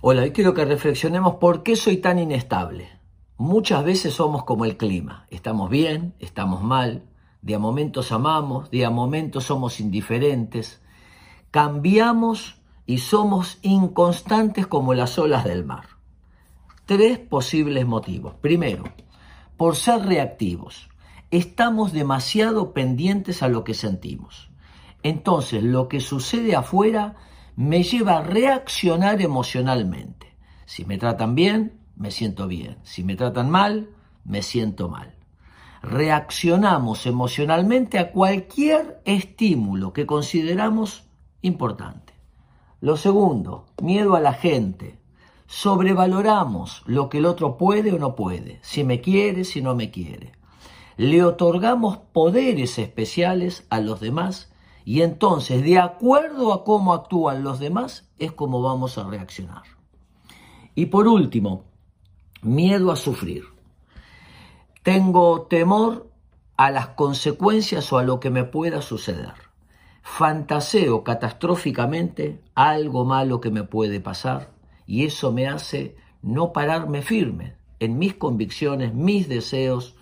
Hola, hoy quiero que reflexionemos por qué soy tan inestable. Muchas veces somos como el clima, estamos bien, estamos mal, de a momentos amamos, de a momentos somos indiferentes, cambiamos y somos inconstantes como las olas del mar. Tres posibles motivos. Primero, por ser reactivos. Estamos demasiado pendientes a lo que sentimos. Entonces, lo que sucede afuera me lleva a reaccionar emocionalmente. Si me tratan bien, me siento bien. Si me tratan mal, me siento mal. Reaccionamos emocionalmente a cualquier estímulo que consideramos importante. Lo segundo, miedo a la gente. Sobrevaloramos lo que el otro puede o no puede, si me quiere, si no me quiere. Le otorgamos poderes especiales a los demás y entonces, de acuerdo a cómo actúan los demás, es como vamos a reaccionar. Y por último, miedo a sufrir. Tengo temor a las consecuencias o a lo que me pueda suceder. Fantaseo catastróficamente algo malo que me puede pasar y eso me hace no pararme firme en mis convicciones, mis deseos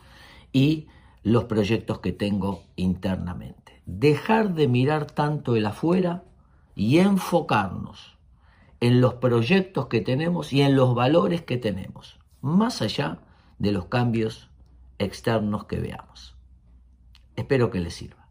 y los proyectos que tengo internamente dejar de mirar tanto el afuera y enfocarnos en los proyectos que tenemos y en los valores que tenemos, más allá de los cambios externos que veamos. Espero que les sirva.